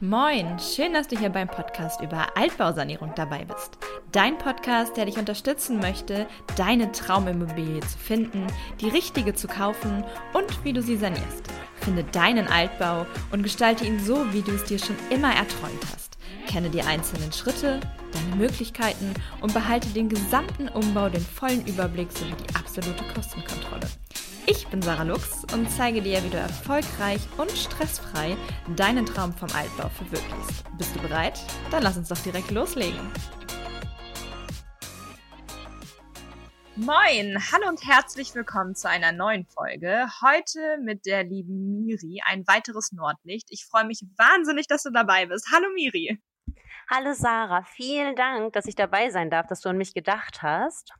Moin, schön, dass du hier beim Podcast über Altbausanierung dabei bist. Dein Podcast, der dich unterstützen möchte, deine Traumimmobilie zu finden, die richtige zu kaufen und wie du sie sanierst. Finde deinen Altbau und gestalte ihn so, wie du es dir schon immer erträumt hast. Kenne die einzelnen Schritte, deine Möglichkeiten und behalte den gesamten Umbau, den vollen Überblick sowie die absolute Kostenkontrolle. Ich bin Sarah Lux und zeige dir, wie du erfolgreich und stressfrei deinen Traum vom Altbau verwirklichst. Bist du bereit? Dann lass uns doch direkt loslegen. Moin, hallo und herzlich willkommen zu einer neuen Folge. Heute mit der lieben Miri, ein weiteres Nordlicht. Ich freue mich wahnsinnig, dass du dabei bist. Hallo Miri. Hallo Sarah, vielen Dank, dass ich dabei sein darf, dass du an mich gedacht hast.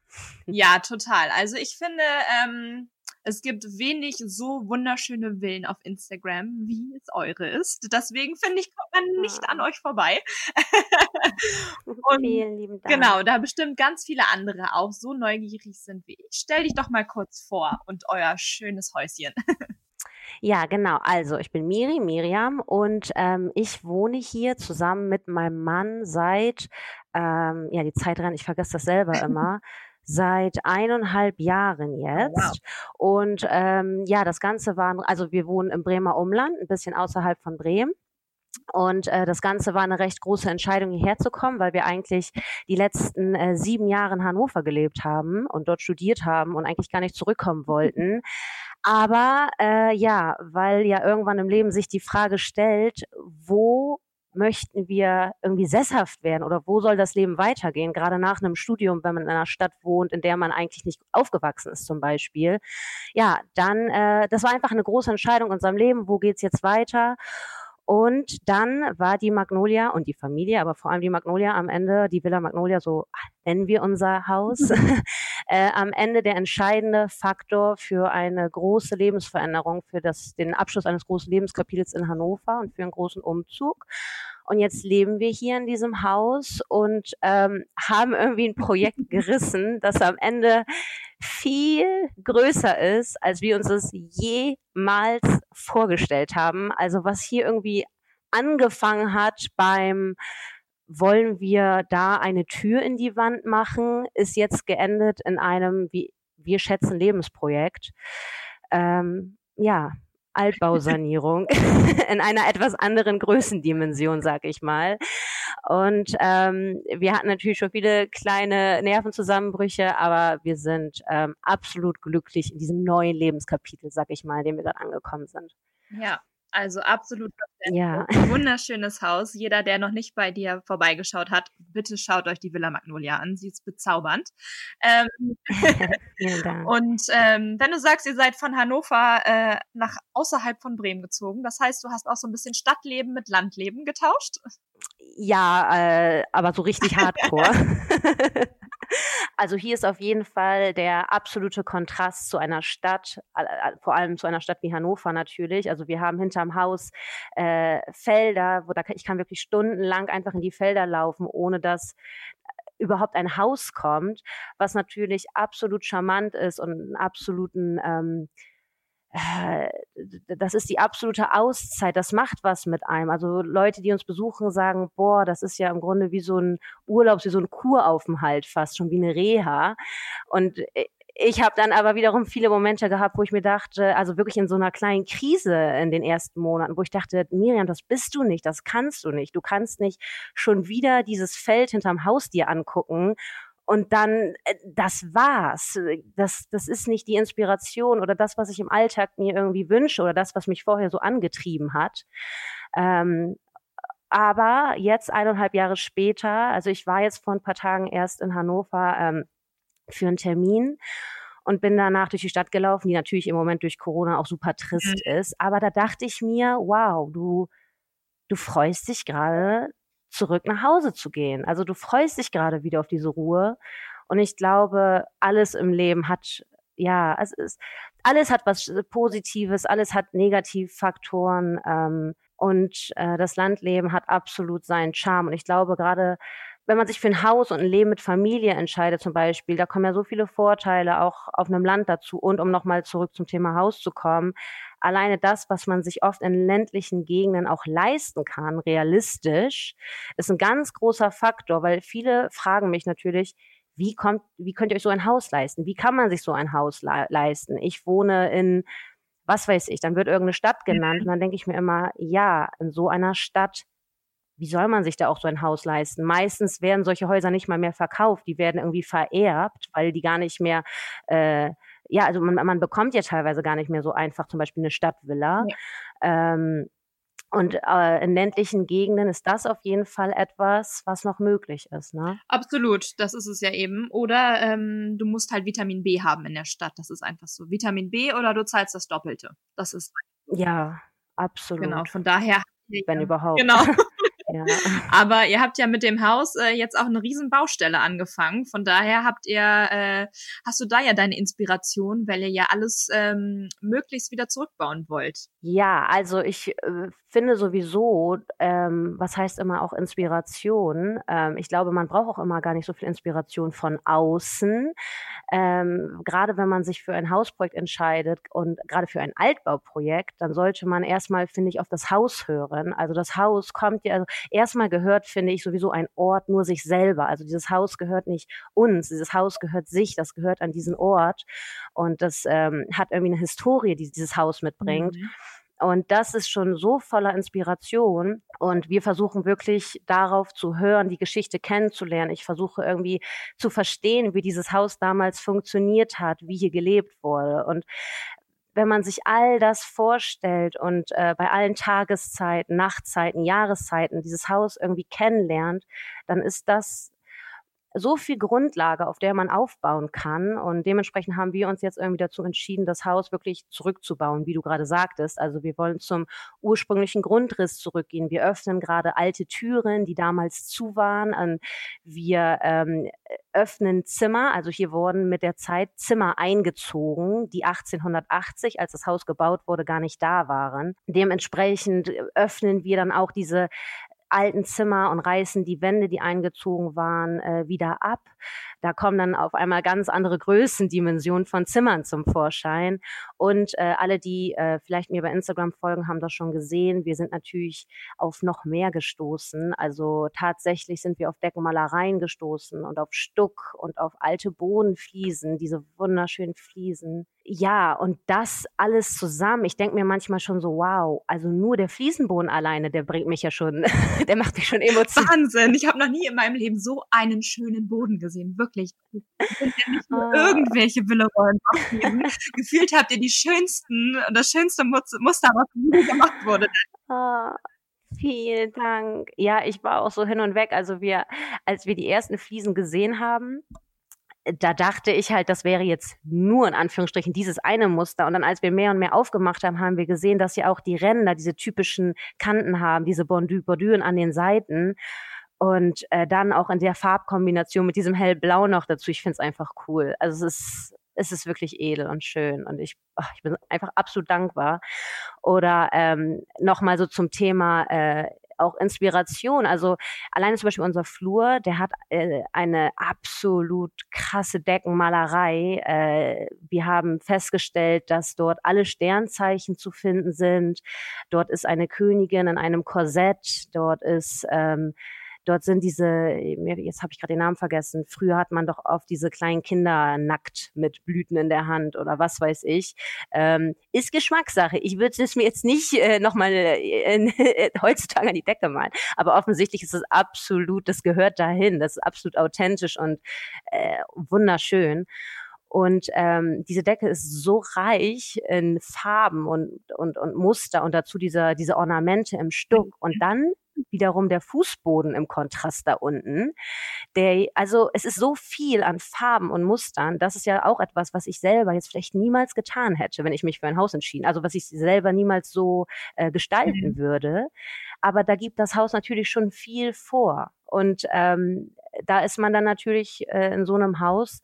Ja, total. Also ich finde, ähm, es gibt wenig so wunderschöne Villen auf Instagram, wie es eure ist. Deswegen finde ich, kommt man nicht ja. an euch vorbei. Und Vielen lieben Dank. Genau, da bestimmt ganz viele andere auch so neugierig sind wie ich. Stell dich doch mal kurz vor und euer schönes Häuschen. Ja, genau. Also ich bin Miri, Miriam und ähm, ich wohne hier zusammen mit meinem Mann seit, ähm, ja, die Zeit rennt, ich vergesse das selber immer, seit eineinhalb Jahren oh, jetzt. wow. Und ähm, ja, das Ganze war, also wir wohnen im Bremer Umland, ein bisschen außerhalb von Bremen. Und äh, das Ganze war eine recht große Entscheidung, hierher zu kommen, weil wir eigentlich die letzten äh, sieben Jahre in Hannover gelebt haben und dort studiert haben und eigentlich gar nicht zurückkommen wollten. Aber äh, ja, weil ja irgendwann im Leben sich die Frage stellt, wo möchten wir irgendwie sesshaft werden oder wo soll das Leben weitergehen, gerade nach einem Studium, wenn man in einer Stadt wohnt, in der man eigentlich nicht aufgewachsen ist zum Beispiel. Ja, dann, äh, das war einfach eine große Entscheidung in unserem Leben, wo geht's jetzt weiter? Und dann war die Magnolia und die Familie, aber vor allem die Magnolia am Ende, die Villa Magnolia, so nennen wir unser Haus, äh, am Ende der entscheidende Faktor für eine große Lebensveränderung, für das, den Abschluss eines großen Lebenskapitels in Hannover und für einen großen Umzug. Und jetzt leben wir hier in diesem Haus und ähm, haben irgendwie ein Projekt gerissen, das am Ende viel größer ist, als wir uns es jemals vorgestellt haben. Also was hier irgendwie angefangen hat beim wollen wir da eine Tür in die Wand machen, ist jetzt geendet in einem, wie wir schätzen, Lebensprojekt. Ähm, ja, Altbausanierung in einer etwas anderen Größendimension, sag ich mal. Und ähm, wir hatten natürlich schon viele kleine Nervenzusammenbrüche, aber wir sind ähm, absolut glücklich in diesem neuen Lebenskapitel, sag ich mal, in dem wir gerade angekommen sind. Ja, also absolut ja. wunderschönes Haus. Jeder, der noch nicht bei dir vorbeigeschaut hat, bitte schaut euch die Villa Magnolia an. Sie ist bezaubernd. Ähm, Vielen Dank. Und ähm, wenn du sagst, ihr seid von Hannover äh, nach außerhalb von Bremen gezogen, das heißt, du hast auch so ein bisschen Stadtleben mit Landleben getauscht? Ja, äh, aber so richtig hardcore. Also hier ist auf jeden Fall der absolute Kontrast zu einer Stadt, vor allem zu einer Stadt wie Hannover natürlich. Also wir haben hinterm Haus äh, Felder, wo da ich kann wirklich stundenlang einfach in die Felder laufen, ohne dass überhaupt ein Haus kommt, was natürlich absolut charmant ist und einen absoluten ähm, äh, das ist die absolute Auszeit, das macht was mit einem. Also Leute, die uns besuchen, sagen, boah, das ist ja im Grunde wie so ein Urlaub, wie so ein Kuraufenthalt fast, schon wie eine Reha. Und äh, ich habe dann aber wiederum viele Momente gehabt, wo ich mir dachte, also wirklich in so einer kleinen Krise in den ersten Monaten, wo ich dachte, Miriam, das bist du nicht, das kannst du nicht. Du kannst nicht schon wieder dieses Feld hinterm Haus dir angucken und dann, äh, das war's. Das, das ist nicht die Inspiration oder das, was ich im Alltag mir irgendwie wünsche oder das, was mich vorher so angetrieben hat. Ähm, aber jetzt eineinhalb Jahre später, also ich war jetzt vor ein paar Tagen erst in Hannover ähm, für einen Termin und bin danach durch die Stadt gelaufen, die natürlich im Moment durch Corona auch super trist mhm. ist. Aber da dachte ich mir, wow, du, du freust dich gerade zurück nach Hause zu gehen. Also du freust dich gerade wieder auf diese Ruhe. Und ich glaube, alles im Leben hat, ja, es ist, alles hat was Positives, alles hat Negativfaktoren. Ähm, und äh, das Landleben hat absolut seinen Charme. Und ich glaube, gerade wenn man sich für ein Haus und ein Leben mit Familie entscheidet zum Beispiel, da kommen ja so viele Vorteile auch auf einem Land dazu. Und um nochmal zurück zum Thema Haus zu kommen, alleine das, was man sich oft in ländlichen Gegenden auch leisten kann, realistisch, ist ein ganz großer Faktor, weil viele fragen mich natürlich, wie kommt, wie könnt ihr euch so ein Haus leisten? Wie kann man sich so ein Haus le leisten? Ich wohne in, was weiß ich, dann wird irgendeine Stadt genannt und dann denke ich mir immer, ja, in so einer Stadt wie soll man sich da auch so ein Haus leisten? Meistens werden solche Häuser nicht mal mehr verkauft, die werden irgendwie vererbt, weil die gar nicht mehr, äh, ja, also man, man bekommt ja teilweise gar nicht mehr so einfach zum Beispiel eine Stadtvilla. Ja. Ähm, und äh, in ländlichen Gegenden ist das auf jeden Fall etwas, was noch möglich ist. Ne? Absolut, das ist es ja eben. Oder ähm, du musst halt Vitamin B haben in der Stadt. Das ist einfach so. Vitamin B oder du zahlst das Doppelte. Das ist. Ja, absolut. Genau, von daher. Wenn überhaupt. Genau. Ja. Aber ihr habt ja mit dem Haus äh, jetzt auch eine riesen Baustelle angefangen. Von daher habt ihr, äh, hast du da ja deine Inspiration, weil ihr ja alles ähm, möglichst wieder zurückbauen wollt. Ja, also ich äh, finde sowieso, ähm, was heißt immer auch Inspiration? Ähm, ich glaube, man braucht auch immer gar nicht so viel Inspiration von außen. Ähm, gerade wenn man sich für ein Hausprojekt entscheidet und gerade für ein Altbauprojekt, dann sollte man erstmal, finde ich, auf das Haus hören. Also das Haus kommt ja, also erstmal gehört, finde ich, sowieso ein Ort nur sich selber. Also dieses Haus gehört nicht uns, dieses Haus gehört sich, das gehört an diesen Ort. Und das ähm, hat irgendwie eine Historie, die dieses Haus mitbringt. Mhm. Und das ist schon so voller Inspiration. Und wir versuchen wirklich darauf zu hören, die Geschichte kennenzulernen. Ich versuche irgendwie zu verstehen, wie dieses Haus damals funktioniert hat, wie hier gelebt wurde. Und wenn man sich all das vorstellt und äh, bei allen Tageszeiten, Nachtzeiten, Jahreszeiten dieses Haus irgendwie kennenlernt, dann ist das so viel Grundlage, auf der man aufbauen kann. Und dementsprechend haben wir uns jetzt irgendwie dazu entschieden, das Haus wirklich zurückzubauen, wie du gerade sagtest. Also wir wollen zum ursprünglichen Grundriss zurückgehen. Wir öffnen gerade alte Türen, die damals zu waren. Wir ähm, öffnen Zimmer. Also hier wurden mit der Zeit Zimmer eingezogen, die 1880, als das Haus gebaut wurde, gar nicht da waren. Dementsprechend öffnen wir dann auch diese alten Zimmer und reißen die Wände, die eingezogen waren, äh, wieder ab. Da kommen dann auf einmal ganz andere Größendimensionen von Zimmern zum Vorschein. Und äh, alle, die äh, vielleicht mir bei Instagram folgen, haben das schon gesehen. Wir sind natürlich auf noch mehr gestoßen. Also tatsächlich sind wir auf Deckenmalereien gestoßen und auf Stuck und auf alte Bodenfliesen, diese wunderschönen Fliesen. Ja, und das alles zusammen. Ich denke mir manchmal schon so, wow, also nur der Fliesenboden alleine, der bringt mich ja schon, der macht mich schon emotional. Wahnsinn, ich habe noch nie in meinem Leben so einen schönen Boden gesehen, wirklich wirklich. ja nicht nur ah. irgendwelche Willerollen Gefühlt habt ihr die schönsten und das schönste Muster, was gemacht wurde. Ah. Vielen Dank. Ja, ich war auch so hin und weg. Also wir, als wir die ersten Fliesen gesehen haben, da dachte ich halt, das wäre jetzt nur in Anführungsstrichen dieses eine Muster. Und dann, als wir mehr und mehr aufgemacht haben, haben wir gesehen, dass ja auch die Ränder diese typischen Kanten haben, diese Bordüren an den Seiten. Und äh, dann auch in der Farbkombination mit diesem hellblau noch dazu. Ich finde es einfach cool. Also es ist, es ist wirklich edel und schön und ich, ach, ich bin einfach absolut dankbar. Oder ähm, nochmal so zum Thema äh, auch Inspiration. Also alleine zum Beispiel unser Flur, der hat äh, eine absolut krasse Deckenmalerei. Äh, wir haben festgestellt, dass dort alle Sternzeichen zu finden sind. Dort ist eine Königin in einem Korsett. Dort ist ähm, Dort sind diese, jetzt habe ich gerade den Namen vergessen, früher hat man doch oft diese kleinen Kinder nackt mit Blüten in der Hand oder was weiß ich. Ähm, ist Geschmackssache. Ich würde es mir jetzt nicht äh, nochmal äh, heutzutage an die Decke malen. Aber offensichtlich ist es absolut, das gehört dahin. Das ist absolut authentisch und äh, wunderschön. Und ähm, diese Decke ist so reich in Farben und, und, und Muster und dazu diese, diese Ornamente im Stuck. Und dann wiederum der Fußboden im Kontrast da unten. Der, also es ist so viel an Farben und Mustern. Das ist ja auch etwas, was ich selber jetzt vielleicht niemals getan hätte, wenn ich mich für ein Haus entschieden. Also was ich selber niemals so äh, gestalten mhm. würde. Aber da gibt das Haus natürlich schon viel vor. Und ähm, da ist man dann natürlich äh, in so einem Haus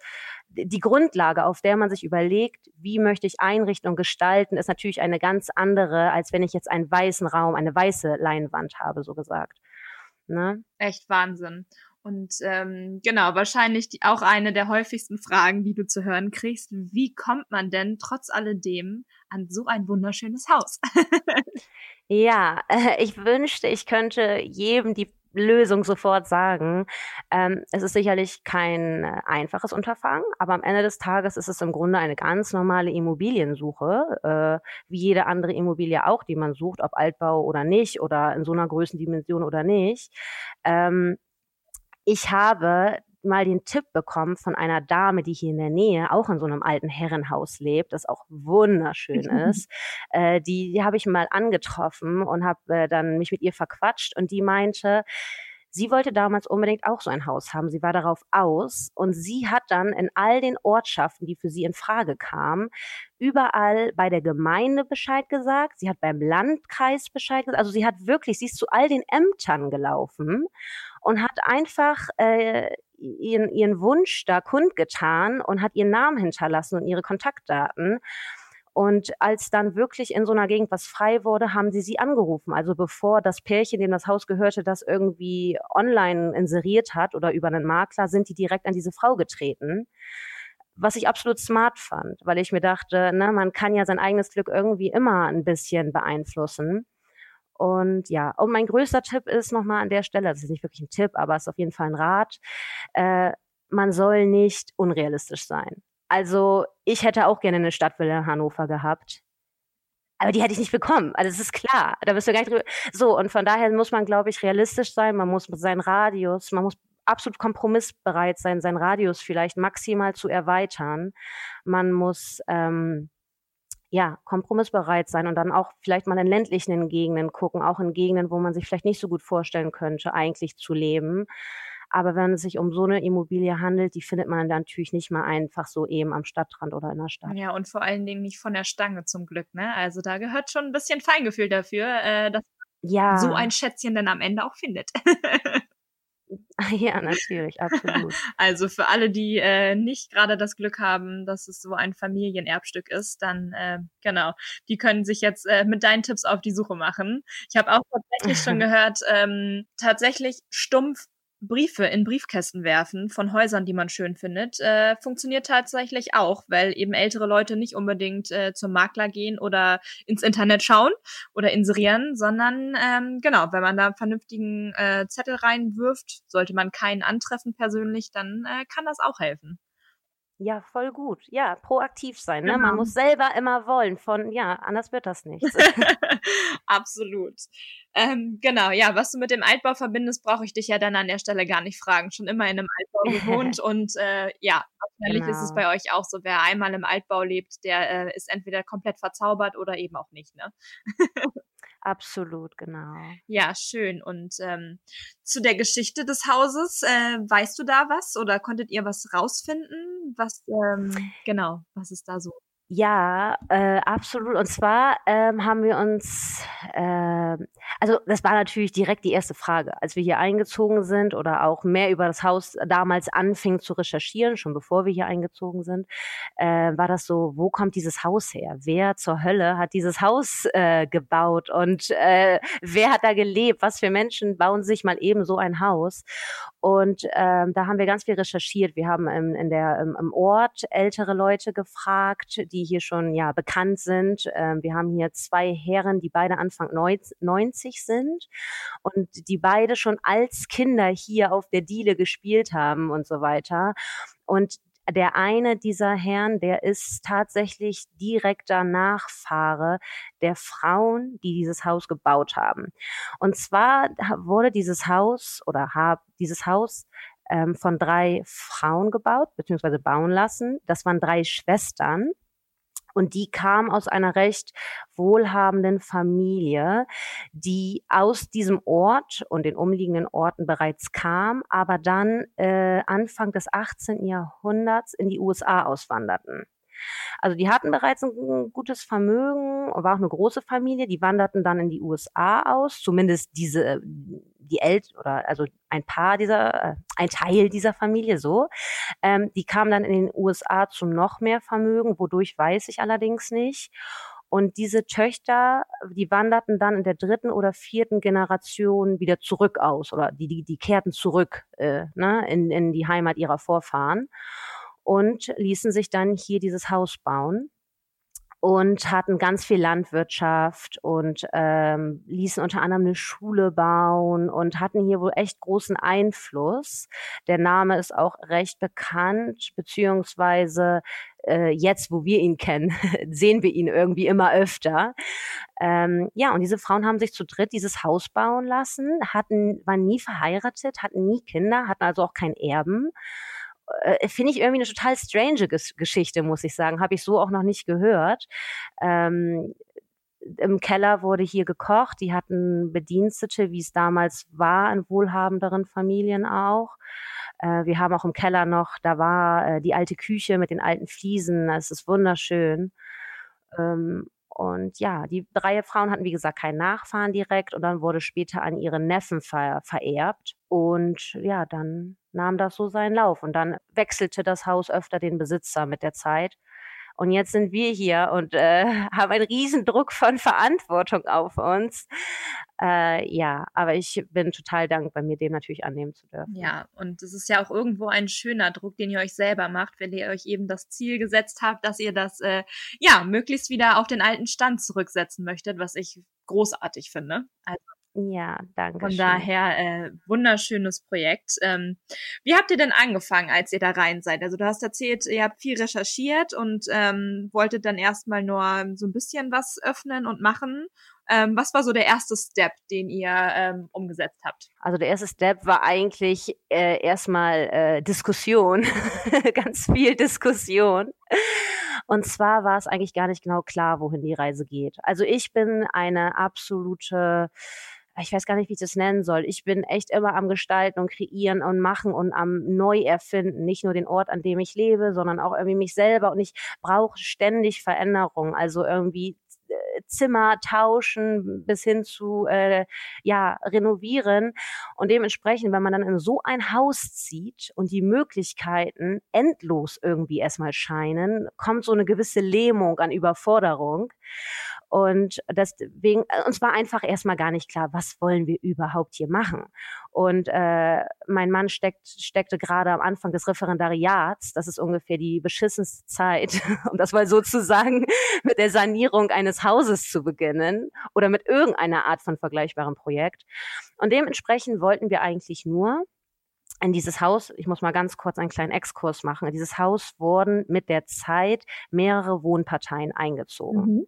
die Grundlage, auf der man sich überlegt, wie möchte ich einrichten und gestalten, ist natürlich eine ganz andere, als wenn ich jetzt einen weißen Raum, eine weiße Leinwand habe, so gesagt. Ne? Echt Wahnsinn. Und ähm, genau, wahrscheinlich die, auch eine der häufigsten Fragen, die du zu hören kriegst. Wie kommt man denn trotz alledem an so ein wunderschönes Haus? ja, ich wünschte, ich könnte jedem die Lösung sofort sagen. Ähm, es ist sicherlich kein äh, einfaches Unterfangen, aber am Ende des Tages ist es im Grunde eine ganz normale Immobiliensuche, äh, wie jede andere Immobilie auch, die man sucht, ob Altbau oder nicht oder in so einer Größendimension oder nicht. Ähm, ich habe mal den Tipp bekommen von einer Dame, die hier in der Nähe auch in so einem alten Herrenhaus lebt, das auch wunderschön ist. äh, die die habe ich mal angetroffen und habe äh, dann mich mit ihr verquatscht und die meinte, Sie wollte damals unbedingt auch so ein Haus haben. Sie war darauf aus und sie hat dann in all den Ortschaften, die für sie in Frage kamen, überall bei der Gemeinde Bescheid gesagt. Sie hat beim Landkreis Bescheid gesagt. Also sie hat wirklich, sie ist zu all den Ämtern gelaufen und hat einfach äh, ihren, ihren Wunsch da kundgetan und hat ihren Namen hinterlassen und ihre Kontaktdaten. Und als dann wirklich in so einer Gegend was frei wurde, haben sie sie angerufen. Also bevor das Pärchen, dem das Haus gehörte, das irgendwie online inseriert hat oder über einen Makler, sind die direkt an diese Frau getreten. Was ich absolut smart fand, weil ich mir dachte, ne, man kann ja sein eigenes Glück irgendwie immer ein bisschen beeinflussen. Und ja, und mein größter Tipp ist nochmal an der Stelle, das ist nicht wirklich ein Tipp, aber es ist auf jeden Fall ein Rat, äh, man soll nicht unrealistisch sein. Also ich hätte auch gerne eine Stadtvilla in Hannover gehabt. Aber die hätte ich nicht bekommen. Also das ist klar. Da bist du gar nicht drüber. So, und von daher muss man, glaube ich, realistisch sein. Man muss mit seinem Radius, man muss absolut kompromissbereit sein, seinen Radius vielleicht maximal zu erweitern. Man muss ähm, ja, kompromissbereit sein und dann auch vielleicht mal in ländlichen Gegenden gucken, auch in Gegenden, wo man sich vielleicht nicht so gut vorstellen könnte, eigentlich zu leben. Aber wenn es sich um so eine Immobilie handelt, die findet man dann natürlich nicht mal einfach so eben am Stadtrand oder in der Stadt. Ja, und vor allen Dingen nicht von der Stange zum Glück, ne? Also da gehört schon ein bisschen Feingefühl dafür, äh, dass ja. so ein Schätzchen dann am Ende auch findet. Ja, natürlich, absolut. Also für alle, die äh, nicht gerade das Glück haben, dass es so ein Familienerbstück ist, dann äh, genau, die können sich jetzt äh, mit deinen Tipps auf die Suche machen. Ich habe auch tatsächlich schon gehört, ähm, tatsächlich stumpf Briefe in Briefkästen werfen von Häusern, die man schön findet, äh, funktioniert tatsächlich auch, weil eben ältere Leute nicht unbedingt äh, zum Makler gehen oder ins Internet schauen oder inserieren, sondern ähm, genau, wenn man da einen vernünftigen äh, Zettel reinwirft, sollte man keinen antreffen persönlich, dann äh, kann das auch helfen. Ja, voll gut. Ja, proaktiv sein. Ne? Genau. Man muss selber immer wollen. Von ja, anders wird das nicht. Absolut. Ähm, genau, ja, was du mit dem Altbau verbindest, brauche ich dich ja dann an der Stelle gar nicht fragen. Schon immer in einem Altbau gewohnt und äh, ja, wahrscheinlich genau. ist es genau. bei euch auch so. Wer einmal im Altbau lebt, der äh, ist entweder komplett verzaubert oder eben auch nicht. Ne? Absolut, genau. Ja, schön. Und ähm, zu der Geschichte des Hauses, äh, weißt du da was oder konntet ihr was rausfinden? Was, ähm, genau, was ist da so? Ja, äh, absolut. Und zwar ähm, haben wir uns, äh, also das war natürlich direkt die erste Frage, als wir hier eingezogen sind oder auch mehr über das Haus damals anfing zu recherchieren, schon bevor wir hier eingezogen sind, äh, war das so, wo kommt dieses Haus her? Wer zur Hölle hat dieses Haus äh, gebaut und äh, wer hat da gelebt? Was für Menschen bauen sich mal eben so ein Haus? Und ähm, da haben wir ganz viel recherchiert. Wir haben im, in der, im, im Ort ältere Leute gefragt, die hier schon ja bekannt sind. Ähm, wir haben hier zwei Herren, die beide Anfang 90 sind und die beide schon als Kinder hier auf der Diele gespielt haben und so weiter. Und der eine dieser Herren, der ist tatsächlich direkter Nachfahre der Frauen, die dieses Haus gebaut haben. Und zwar wurde dieses Haus oder hab dieses Haus ähm, von drei Frauen gebaut, beziehungsweise bauen lassen. Das waren drei Schwestern. Und die kam aus einer recht wohlhabenden Familie, die aus diesem Ort und den umliegenden Orten bereits kam, aber dann äh, Anfang des 18. Jahrhunderts in die USA auswanderten. Also die hatten bereits ein gutes Vermögen, war auch eine große Familie, die wanderten dann in die USA aus, zumindest diese die Eltern oder also ein paar dieser, äh, ein Teil dieser Familie so. Ähm, die kamen dann in den USA zu noch mehr Vermögen, wodurch weiß ich allerdings nicht. Und diese Töchter, die wanderten dann in der dritten oder vierten Generation wieder zurück aus oder die, die, die kehrten zurück äh, ne, in, in die Heimat ihrer Vorfahren und ließen sich dann hier dieses Haus bauen und hatten ganz viel Landwirtschaft und ähm, ließen unter anderem eine Schule bauen und hatten hier wohl echt großen Einfluss. Der Name ist auch recht bekannt, beziehungsweise äh, jetzt, wo wir ihn kennen, sehen wir ihn irgendwie immer öfter. Ähm, ja, und diese Frauen haben sich zu dritt dieses Haus bauen lassen, hatten, waren nie verheiratet, hatten nie Kinder, hatten also auch kein Erben äh, finde ich irgendwie eine total strange Ges Geschichte, muss ich sagen. Habe ich so auch noch nicht gehört. Ähm, im Keller wurde hier gekocht. Die hatten Bedienstete, wie es damals war in wohlhabenderen Familien auch. Äh, wir haben auch im Keller noch, da war äh, die alte Küche mit den alten Fliesen. Es ist wunderschön. Ähm, und ja, die drei Frauen hatten, wie gesagt, keinen Nachfahren direkt und dann wurde später an ihre Neffen ver vererbt. Und ja, dann nahm das so seinen Lauf. Und dann wechselte das Haus öfter den Besitzer mit der Zeit. Und jetzt sind wir hier und äh, haben einen riesen Druck von Verantwortung auf uns. Äh, ja, aber ich bin total dankbar, mir dem natürlich annehmen zu dürfen. Ja, und es ist ja auch irgendwo ein schöner Druck, den ihr euch selber macht, wenn ihr euch eben das Ziel gesetzt habt, dass ihr das äh, ja möglichst wieder auf den alten Stand zurücksetzen möchtet, was ich großartig finde. Also ja, danke. Von daher äh, wunderschönes Projekt. Ähm, wie habt ihr denn angefangen, als ihr da rein seid? Also du hast erzählt, ihr habt viel recherchiert und ähm, wolltet dann erstmal nur so ein bisschen was öffnen und machen. Ähm, was war so der erste Step, den ihr ähm, umgesetzt habt? Also der erste Step war eigentlich äh, erstmal äh, Diskussion, ganz viel Diskussion. Und zwar war es eigentlich gar nicht genau klar, wohin die Reise geht. Also ich bin eine absolute ich weiß gar nicht, wie ich das nennen soll. Ich bin echt immer am Gestalten und Kreieren und Machen und am Neuerfinden. Nicht nur den Ort, an dem ich lebe, sondern auch irgendwie mich selber. Und ich brauche ständig Veränderung. Also irgendwie äh, Zimmer tauschen bis hin zu äh, ja renovieren und dementsprechend, wenn man dann in so ein Haus zieht und die Möglichkeiten endlos irgendwie erstmal scheinen, kommt so eine gewisse Lähmung an Überforderung und deswegen, äh, uns war einfach erstmal gar nicht klar, was wollen wir überhaupt hier machen. Und äh, mein Mann steckt, steckte gerade am Anfang des Referendariats, das ist ungefähr die beschissenste Zeit, um das mal so zu sagen, mit der Sanierung eines Hauses zu beginnen oder mit irgendeiner Art von vergleichbarem Projekt. Und dementsprechend wollten wir eigentlich nur in dieses Haus, ich muss mal ganz kurz einen kleinen Exkurs machen, in dieses Haus wurden mit der Zeit mehrere Wohnparteien eingezogen. Mhm.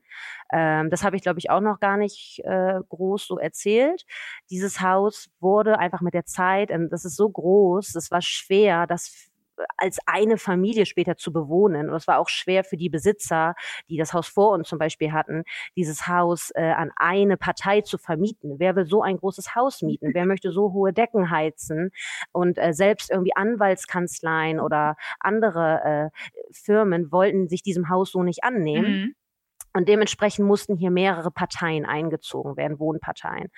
Ähm, das habe ich, glaube ich, auch noch gar nicht äh, groß so erzählt. Dieses Haus wurde einfach mit der Zeit, ähm, das ist so groß, es war schwer, das als eine Familie später zu bewohnen. Und es war auch schwer für die Besitzer, die das Haus vor uns zum Beispiel hatten, dieses Haus äh, an eine Partei zu vermieten. Wer will so ein großes Haus mieten? Wer möchte so hohe Decken heizen? Und äh, selbst irgendwie Anwaltskanzleien oder andere äh, Firmen wollten sich diesem Haus so nicht annehmen. Mhm. Und dementsprechend mussten hier mehrere Parteien eingezogen werden, Wohnparteien.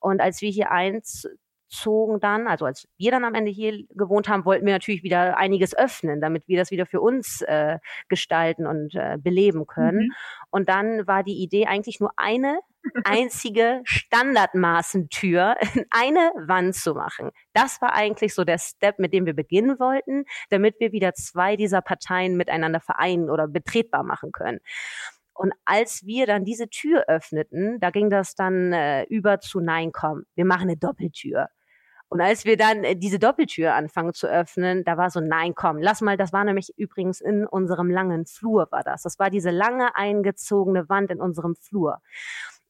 Und als wir hier eins zogen dann, also als wir dann am Ende hier gewohnt haben, wollten wir natürlich wieder einiges öffnen, damit wir das wieder für uns äh, gestalten und äh, beleben können. Mhm. Und dann war die Idee eigentlich nur eine einzige Standardmaßentür in eine Wand zu machen. Das war eigentlich so der Step, mit dem wir beginnen wollten, damit wir wieder zwei dieser Parteien miteinander vereinen oder betretbar machen können. Und als wir dann diese Tür öffneten, da ging das dann äh, über zu Nein, komm, wir machen eine Doppeltür. Und als wir dann äh, diese Doppeltür anfangen zu öffnen, da war so, nein, komm, lass mal, das war nämlich übrigens in unserem langen Flur war das. Das war diese lange eingezogene Wand in unserem Flur.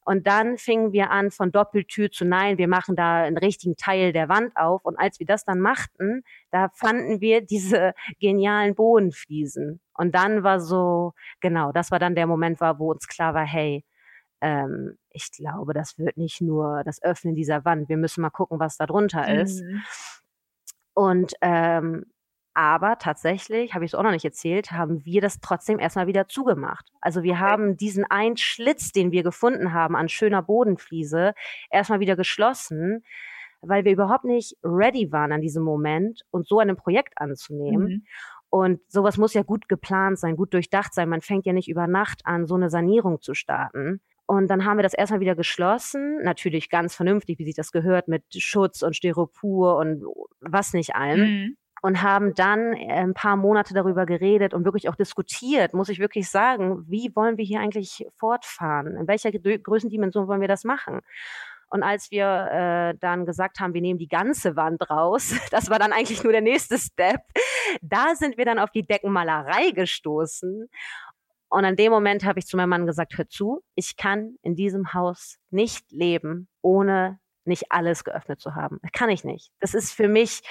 Und dann fingen wir an von Doppeltür zu nein, wir machen da einen richtigen Teil der Wand auf. Und als wir das dann machten, da fanden wir diese genialen Bodenfliesen. Und dann war so, genau, das war dann der Moment war, wo uns klar war, hey, ähm, ich glaube, das wird nicht nur das Öffnen dieser Wand. Wir müssen mal gucken, was da drunter mhm. ist. Und ähm, aber tatsächlich, habe ich es auch noch nicht erzählt, haben wir das trotzdem erstmal wieder zugemacht. Also wir haben diesen einen Schlitz, den wir gefunden haben an schöner Bodenfliese, erstmal wieder geschlossen, weil wir überhaupt nicht ready waren an diesem Moment, uns so einem Projekt anzunehmen. Mhm. Und sowas muss ja gut geplant sein, gut durchdacht sein. Man fängt ja nicht über Nacht an, so eine Sanierung zu starten. Und dann haben wir das erstmal wieder geschlossen, natürlich ganz vernünftig, wie sich das gehört, mit Schutz und Styropor und was nicht allem. Mhm. Und haben dann äh, ein paar Monate darüber geredet und wirklich auch diskutiert, muss ich wirklich sagen, wie wollen wir hier eigentlich fortfahren? In welcher Größendimension wollen wir das machen? Und als wir äh, dann gesagt haben, wir nehmen die ganze Wand raus, das war dann eigentlich nur der nächste Step, da sind wir dann auf die Deckenmalerei gestoßen. Und an dem Moment habe ich zu meinem Mann gesagt, hör zu, ich kann in diesem Haus nicht leben, ohne nicht alles geöffnet zu haben. Das kann ich nicht. Das ist für mich,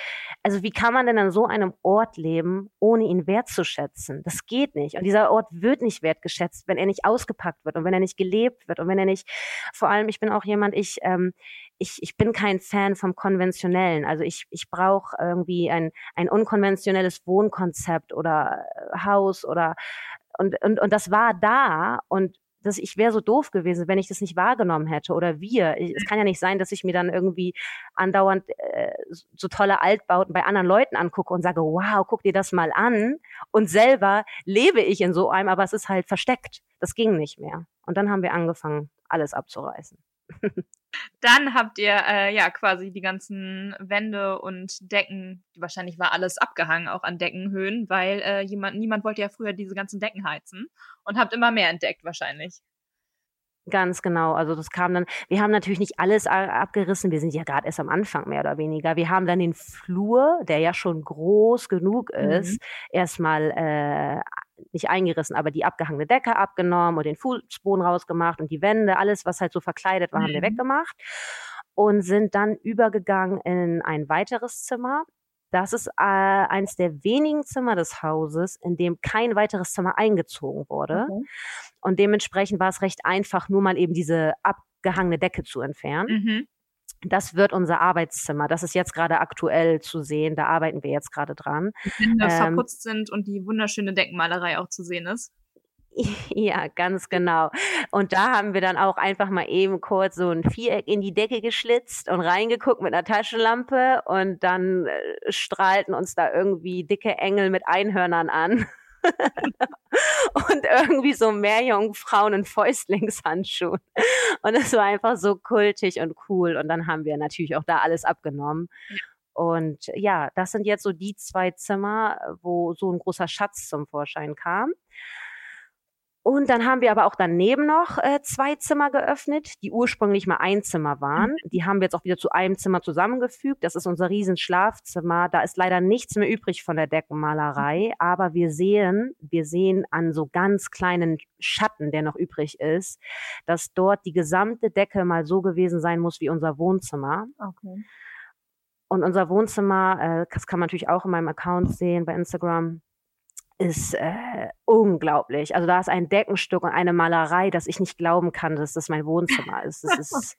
also wie kann man denn an so einem Ort leben, ohne ihn wertzuschätzen? Das geht nicht. Und dieser Ort wird nicht wertgeschätzt, wenn er nicht ausgepackt wird und wenn er nicht gelebt wird und wenn er nicht, vor allem, ich bin auch jemand, ich, ähm, ich, ich bin kein Fan vom Konventionellen. Also ich, ich brauche irgendwie ein, ein unkonventionelles Wohnkonzept oder äh, Haus oder und, und, und das war da und dass ich wäre so doof gewesen, wenn ich das nicht wahrgenommen hätte oder wir. Es kann ja nicht sein, dass ich mir dann irgendwie andauernd äh, so tolle Altbauten bei anderen Leuten angucke und sage, wow, guck dir das mal an. Und selber lebe ich in so einem, aber es ist halt versteckt. Das ging nicht mehr. Und dann haben wir angefangen, alles abzureißen. Dann habt ihr äh, ja quasi die ganzen Wände und Decken, wahrscheinlich war alles abgehangen auch an Deckenhöhen, weil äh, jemand, niemand wollte ja früher diese ganzen Decken heizen und habt immer mehr entdeckt wahrscheinlich. Ganz genau. Also das kam dann, wir haben natürlich nicht alles abgerissen, wir sind ja gerade erst am Anfang mehr oder weniger. Wir haben dann den Flur, der ja schon groß genug ist, mhm. erstmal äh, nicht eingerissen, aber die abgehangene Decke abgenommen und den Fußboden rausgemacht und die Wände, alles, was halt so verkleidet war, mhm. haben wir mhm. weggemacht und sind dann übergegangen in ein weiteres Zimmer. Das ist äh, eins der wenigen Zimmer des Hauses, in dem kein weiteres Zimmer eingezogen wurde. Okay. Und dementsprechend war es recht einfach, nur mal eben diese abgehangene Decke zu entfernen. Mhm. Das wird unser Arbeitszimmer. Das ist jetzt gerade aktuell zu sehen. Da arbeiten wir jetzt gerade dran. Die Wände ähm, verputzt sind und die wunderschöne Deckenmalerei auch zu sehen ist. Ja, ganz genau. Und da haben wir dann auch einfach mal eben kurz so ein Viereck in die Decke geschlitzt und reingeguckt mit einer Taschenlampe und dann äh, strahlten uns da irgendwie dicke Engel mit Einhörnern an. Und irgendwie so Meerjungfrauen in Fäustlingshandschuhen. Und es war einfach so kultig und cool. Und dann haben wir natürlich auch da alles abgenommen. Und ja, das sind jetzt so die zwei Zimmer, wo so ein großer Schatz zum Vorschein kam. Und dann haben wir aber auch daneben noch äh, zwei Zimmer geöffnet, die ursprünglich mal ein Zimmer waren. Mhm. Die haben wir jetzt auch wieder zu einem Zimmer zusammengefügt. Das ist unser Riesenschlafzimmer. Da ist leider nichts mehr übrig von der Deckenmalerei, mhm. aber wir sehen, wir sehen an so ganz kleinen Schatten, der noch übrig ist, dass dort die gesamte Decke mal so gewesen sein muss wie unser Wohnzimmer. Okay. Und unser Wohnzimmer, äh, das kann man natürlich auch in meinem Account sehen bei Instagram ist äh, unglaublich. Also da ist ein Deckenstück und eine Malerei, dass ich nicht glauben kann, dass das mein Wohnzimmer ist. Das ist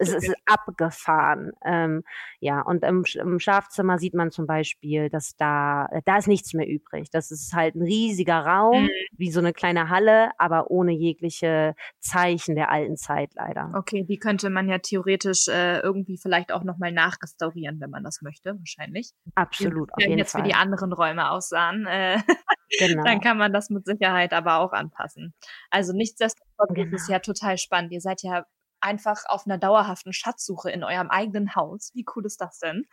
es ist abgefahren. Ähm, ja, und im, im Schlafzimmer sieht man zum Beispiel, dass da, da ist nichts mehr übrig. Das ist halt ein riesiger Raum, mhm. wie so eine kleine Halle, aber ohne jegliche Zeichen der alten Zeit leider. Okay, die könnte man ja theoretisch äh, irgendwie vielleicht auch nochmal nachrestaurieren, wenn man das möchte, wahrscheinlich. Absolut, auf jeden jetzt Fall. wie die anderen Räume aussahen. Äh, genau. Dann kann man das mit Sicherheit aber auch anpassen. Also nichtsdestotrotz genau. ist es ja total spannend. Ihr seid ja einfach auf einer dauerhaften Schatzsuche in eurem eigenen Haus. Wie cool ist das denn?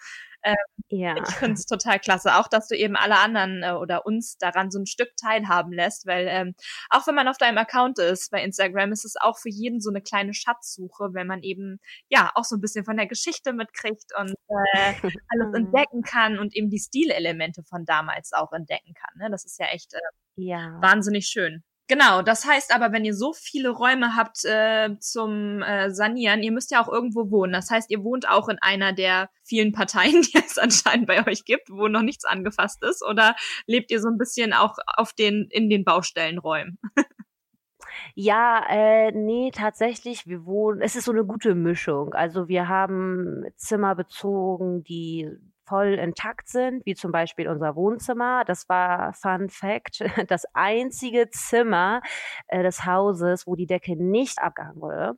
Ähm, ja. Ich finde es total klasse. Auch, dass du eben alle anderen äh, oder uns daran so ein Stück teilhaben lässt, weil ähm, auch wenn man auf deinem Account ist bei Instagram, ist es auch für jeden so eine kleine Schatzsuche, wenn man eben ja auch so ein bisschen von der Geschichte mitkriegt und äh, alles entdecken kann und eben die Stilelemente von damals auch entdecken kann. Ne? Das ist ja echt äh, ja. wahnsinnig schön. Genau, das heißt aber, wenn ihr so viele Räume habt äh, zum äh, Sanieren, ihr müsst ja auch irgendwo wohnen. Das heißt, ihr wohnt auch in einer der vielen Parteien, die es anscheinend bei euch gibt, wo noch nichts angefasst ist, oder lebt ihr so ein bisschen auch auf den in den Baustellenräumen? Ja, äh, nee, tatsächlich, wir wohnen, es ist so eine gute Mischung. Also wir haben Zimmer bezogen, die voll intakt sind, wie zum Beispiel unser Wohnzimmer. Das war Fun Fact, das einzige Zimmer äh, des Hauses, wo die Decke nicht abgehangen wurde.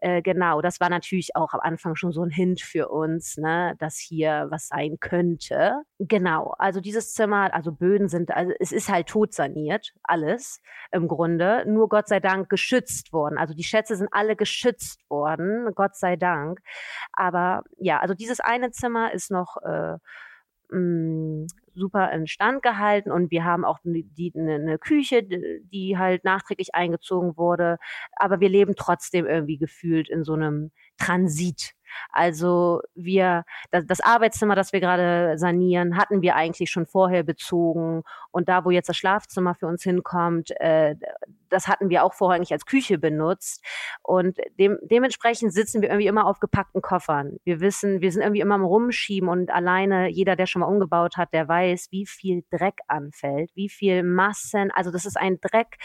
Äh, genau, das war natürlich auch am Anfang schon so ein Hint für uns, ne, dass hier was sein könnte. Genau, also dieses Zimmer, also Böden sind, also es ist halt totsaniert, alles im Grunde, nur Gott sei Dank geschützt worden. Also die Schätze sind alle geschützt worden, Gott sei Dank. Aber ja, also dieses eine Zimmer ist noch äh, mh, mm, super instand gehalten und wir haben auch die, eine, eine Küche, die halt nachträglich eingezogen wurde. Aber wir leben trotzdem irgendwie gefühlt in so einem Transit also wir, das Arbeitszimmer, das wir gerade sanieren, hatten wir eigentlich schon vorher bezogen. Und da, wo jetzt das Schlafzimmer für uns hinkommt, äh, das hatten wir auch vorher eigentlich als Küche benutzt. Und dem, dementsprechend sitzen wir irgendwie immer auf gepackten Koffern. Wir wissen, wir sind irgendwie immer am Rumschieben und alleine jeder, der schon mal umgebaut hat, der weiß, wie viel Dreck anfällt, wie viel Massen. Also das ist ein Dreck.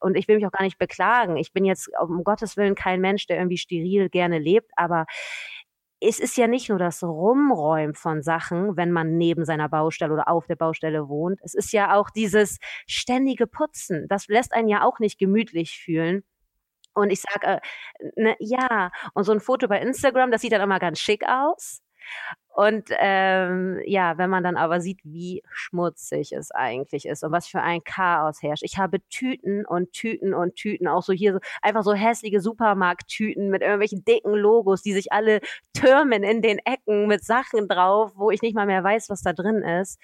Und ich will mich auch gar nicht beklagen. Ich bin jetzt um Gottes Willen kein Mensch, der irgendwie steril gerne lebt, aber es ist ja nicht nur das Rumräumen von Sachen, wenn man neben seiner Baustelle oder auf der Baustelle wohnt. Es ist ja auch dieses ständige Putzen. Das lässt einen ja auch nicht gemütlich fühlen. Und ich sage, äh, ne, ja, und so ein Foto bei Instagram, das sieht dann immer ganz schick aus. Und ähm, ja, wenn man dann aber sieht, wie schmutzig es eigentlich ist und was für ein Chaos herrscht. Ich habe Tüten und Tüten und Tüten, auch so hier so einfach so hässliche Supermarkttüten mit irgendwelchen dicken Logos, die sich alle türmen in den Ecken mit Sachen drauf, wo ich nicht mal mehr weiß, was da drin ist,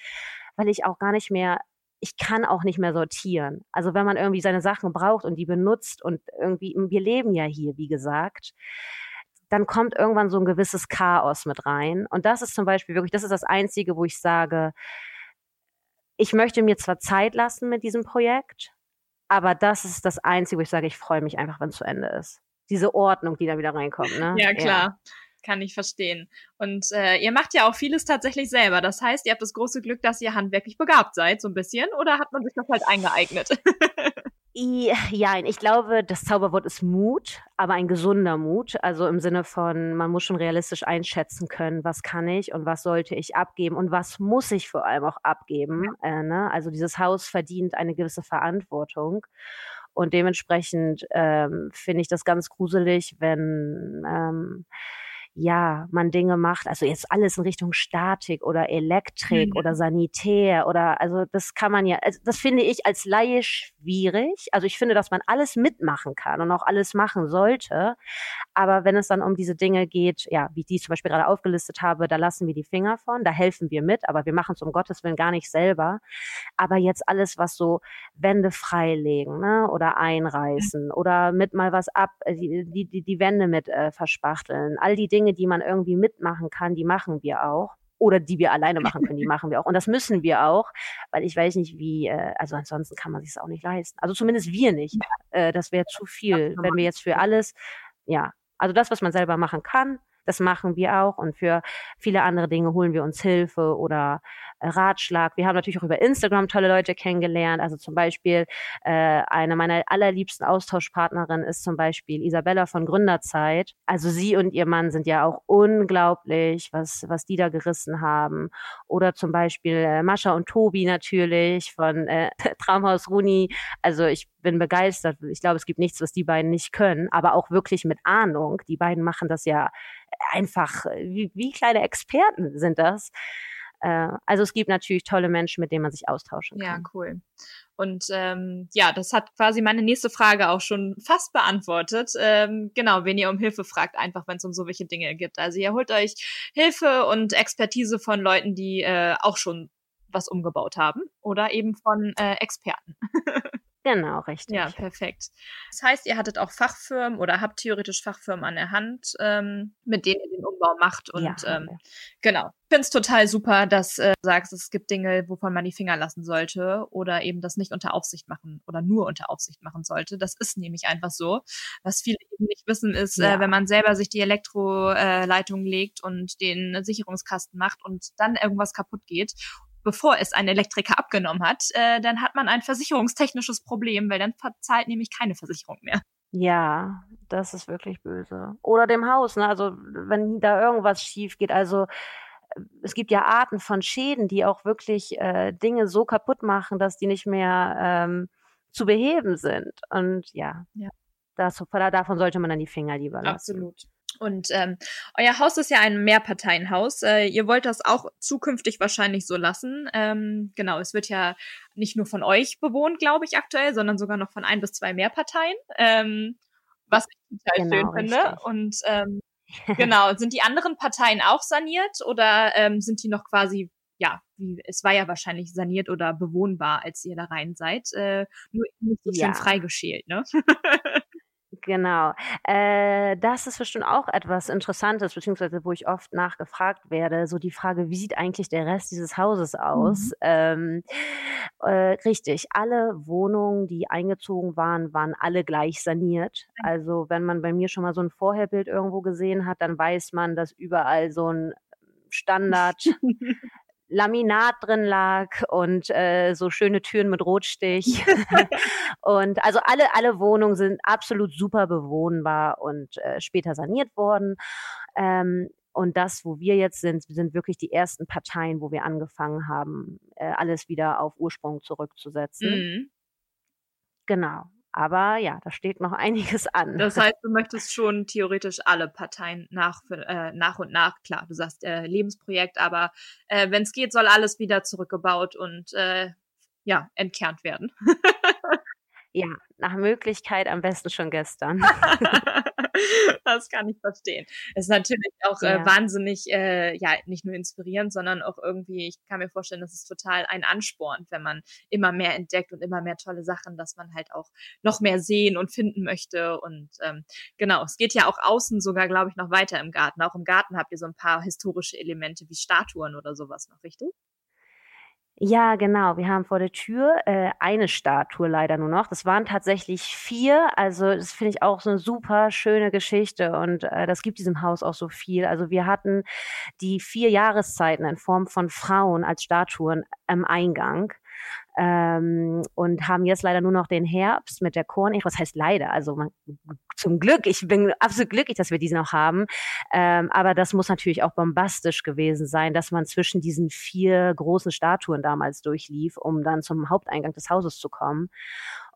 weil ich auch gar nicht mehr ich kann auch nicht mehr sortieren. Also wenn man irgendwie seine Sachen braucht und die benutzt und irgendwie, wir leben ja hier, wie gesagt, dann kommt irgendwann so ein gewisses Chaos mit rein. Und das ist zum Beispiel wirklich, das ist das Einzige, wo ich sage, ich möchte mir zwar Zeit lassen mit diesem Projekt, aber das ist das Einzige, wo ich sage, ich freue mich einfach, wenn es zu Ende ist. Diese Ordnung, die da wieder reinkommt. Ne? Ja, klar. Ja. Kann ich verstehen. Und äh, ihr macht ja auch vieles tatsächlich selber. Das heißt, ihr habt das große Glück, dass ihr handwerklich begabt seid, so ein bisschen, oder hat man sich das halt eingeeignet? Ja, ich glaube, das Zauberwort ist Mut, aber ein gesunder Mut. Also im Sinne von, man muss schon realistisch einschätzen können, was kann ich und was sollte ich abgeben und was muss ich vor allem auch abgeben. Äh, ne? Also dieses Haus verdient eine gewisse Verantwortung. Und dementsprechend ähm, finde ich das ganz gruselig, wenn ähm, ja, man Dinge macht, also jetzt alles in Richtung Statik oder Elektrik mhm. oder Sanitär oder also das kann man ja, also das finde ich als Laie schwierig. Also ich finde, dass man alles mitmachen kann und auch alles machen sollte. Aber wenn es dann um diese Dinge geht, ja, wie die zum Beispiel gerade aufgelistet habe, da lassen wir die Finger von, da helfen wir mit, aber wir machen es um Gottes Willen gar nicht selber. Aber jetzt alles, was so Wände freilegen, ne, oder einreißen oder mit mal was ab, äh, die, die, die Wände mit äh, verspachteln, all die Dinge, Dinge, die man irgendwie mitmachen kann, die machen wir auch. Oder die wir alleine machen können, die machen wir auch. Und das müssen wir auch, weil ich weiß nicht, wie, äh, also ansonsten kann man sich auch nicht leisten. Also zumindest wir nicht. Äh, das wäre zu viel, wenn wir jetzt für alles, ja, also das, was man selber machen kann, das machen wir auch. Und für viele andere Dinge holen wir uns Hilfe oder äh, Ratschlag. Wir haben natürlich auch über Instagram tolle Leute kennengelernt. Also zum Beispiel äh, eine meiner allerliebsten Austauschpartnerinnen ist zum Beispiel Isabella von Gründerzeit. Also sie und ihr Mann sind ja auch unglaublich, was, was die da gerissen haben. Oder zum Beispiel äh, Mascha und Tobi natürlich von äh, Traumhaus Runi. Also ich bin begeistert. Ich glaube, es gibt nichts, was die beiden nicht können, aber auch wirklich mit Ahnung. Die beiden machen das ja einfach, wie, wie kleine Experten sind das. Äh, also es gibt natürlich tolle Menschen, mit denen man sich austauschen kann. Ja, cool. Und ähm, ja, das hat quasi meine nächste Frage auch schon fast beantwortet. Ähm, genau, wenn ihr um Hilfe fragt, einfach wenn es um so welche Dinge gibt. Also ihr holt euch Hilfe und Expertise von Leuten, die äh, auch schon was umgebaut haben oder eben von äh, Experten. Genau, richtig. Ja, perfekt. Das heißt, ihr hattet auch Fachfirmen oder habt theoretisch Fachfirmen an der Hand, ähm, mit denen ihr den Umbau macht. Und ja, ähm, genau. Ich finde es total super, dass äh, du sagst, es gibt Dinge, wovon man die Finger lassen sollte oder eben das nicht unter Aufsicht machen oder nur unter Aufsicht machen sollte. Das ist nämlich einfach so. Was viele eben nicht wissen, ist, äh, ja. äh, wenn man selber sich die Elektroleitung äh, legt und den Sicherungskasten macht und dann irgendwas kaputt geht bevor es ein Elektriker abgenommen hat, äh, dann hat man ein versicherungstechnisches Problem, weil dann verzahlt nämlich keine Versicherung mehr. Ja, das ist wirklich böse. Oder dem Haus, ne? Also wenn da irgendwas schief geht, also es gibt ja Arten von Schäden, die auch wirklich äh, Dinge so kaputt machen, dass die nicht mehr ähm, zu beheben sind. Und ja, ja. Das, davon sollte man dann die Finger lieber lassen. Absolut. Und ähm, euer Haus ist ja ein Mehrparteienhaus. Äh, ihr wollt das auch zukünftig wahrscheinlich so lassen. Ähm, genau, es wird ja nicht nur von euch bewohnt, glaube ich, aktuell, sondern sogar noch von ein bis zwei Mehrparteien. Ähm, was ich total genau, schön finde. Richtig. Und ähm, genau, sind die anderen Parteien auch saniert oder ähm, sind die noch quasi, ja, wie, es war ja wahrscheinlich saniert oder bewohnbar, als ihr da rein seid, äh, nur nicht ja. freigeschält, ne? Genau. Äh, das ist bestimmt auch etwas Interessantes, beziehungsweise wo ich oft nachgefragt werde, so die Frage, wie sieht eigentlich der Rest dieses Hauses aus? Mhm. Ähm, äh, richtig, alle Wohnungen, die eingezogen waren, waren alle gleich saniert. Also wenn man bei mir schon mal so ein Vorherbild irgendwo gesehen hat, dann weiß man, dass überall so ein Standard Laminat drin lag und äh, so schöne Türen mit Rotstich. und also alle, alle Wohnungen sind absolut super bewohnbar und äh, später saniert worden. Ähm, und das, wo wir jetzt sind, sind wirklich die ersten Parteien, wo wir angefangen haben, äh, alles wieder auf Ursprung zurückzusetzen. Mhm. Genau. Aber ja, da steht noch einiges an. Das heißt, du möchtest schon theoretisch alle Parteien nach, äh, nach und nach, klar, du sagst äh, Lebensprojekt, aber äh, wenn es geht, soll alles wieder zurückgebaut und äh, ja, entkernt werden. ja, nach Möglichkeit am besten schon gestern. das kann ich verstehen. Es ist natürlich auch äh, ja. äh, wahnsinnig, äh, ja, nicht nur inspirierend, sondern auch irgendwie, ich kann mir vorstellen, das ist total ein Ansporn, wenn man immer mehr entdeckt und immer mehr tolle Sachen, dass man halt auch noch mehr sehen und finden möchte. Und ähm, genau, es geht ja auch außen sogar, glaube ich, noch weiter im Garten. Auch im Garten habt ihr so ein paar historische Elemente wie Statuen oder sowas noch, richtig? Ja, genau. Wir haben vor der Tür äh, eine Statue leider nur noch. Das waren tatsächlich vier. Also das finde ich auch so eine super schöne Geschichte und äh, das gibt diesem Haus auch so viel. Also wir hatten die vier Jahreszeiten in Form von Frauen als Statuen am Eingang ähm, und haben jetzt leider nur noch den Herbst mit der Kornehre. Was heißt leider? Also man, zum Glück, ich bin absolut glücklich, dass wir diesen noch haben. Ähm, aber das muss natürlich auch bombastisch gewesen sein, dass man zwischen diesen vier großen Statuen damals durchlief, um dann zum Haupteingang des Hauses zu kommen.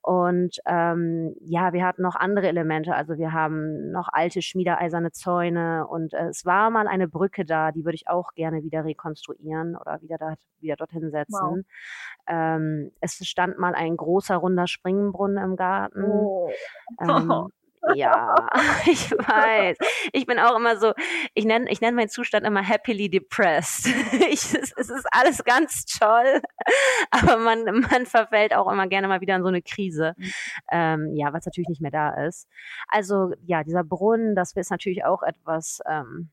Und ähm, ja, wir hatten noch andere Elemente. Also wir haben noch alte schmiedeeiserne Zäune und äh, es war mal eine Brücke da, die würde ich auch gerne wieder rekonstruieren oder wieder, da, wieder dorthin setzen. Wow. Ähm, es stand mal ein großer runder Springbrunnen im Garten. Oh. Ähm, ja, ich weiß. Ich bin auch immer so, ich nenne ich nenn meinen Zustand immer happily depressed. Ich, es, es ist alles ganz toll, aber man, man verfällt auch immer gerne mal wieder in so eine Krise. Mhm. Ähm, ja, was natürlich nicht mehr da ist. Also ja, dieser Brunnen, das ist natürlich auch etwas, ähm,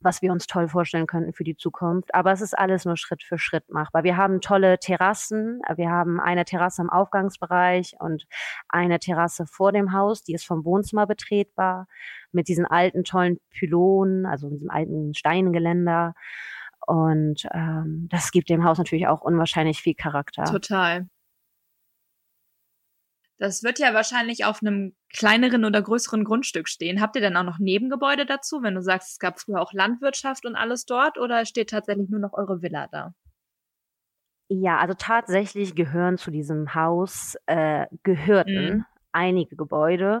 was wir uns toll vorstellen könnten für die Zukunft. Aber es ist alles nur Schritt für Schritt machbar. Wir haben tolle Terrassen. Wir haben eine Terrasse im Aufgangsbereich und eine Terrasse vor dem Haus, die ist vom Wohnzimmer betretbar, mit diesen alten tollen Pylonen, also mit diesem alten Steingeländer. Und ähm, das gibt dem Haus natürlich auch unwahrscheinlich viel Charakter. Total. Das wird ja wahrscheinlich auf einem kleineren oder größeren Grundstück stehen. Habt ihr denn auch noch Nebengebäude dazu, wenn du sagst, es gab früher auch Landwirtschaft und alles dort oder steht tatsächlich nur noch eure Villa da? Ja, also tatsächlich gehören zu diesem Haus, äh, gehörten mhm. einige Gebäude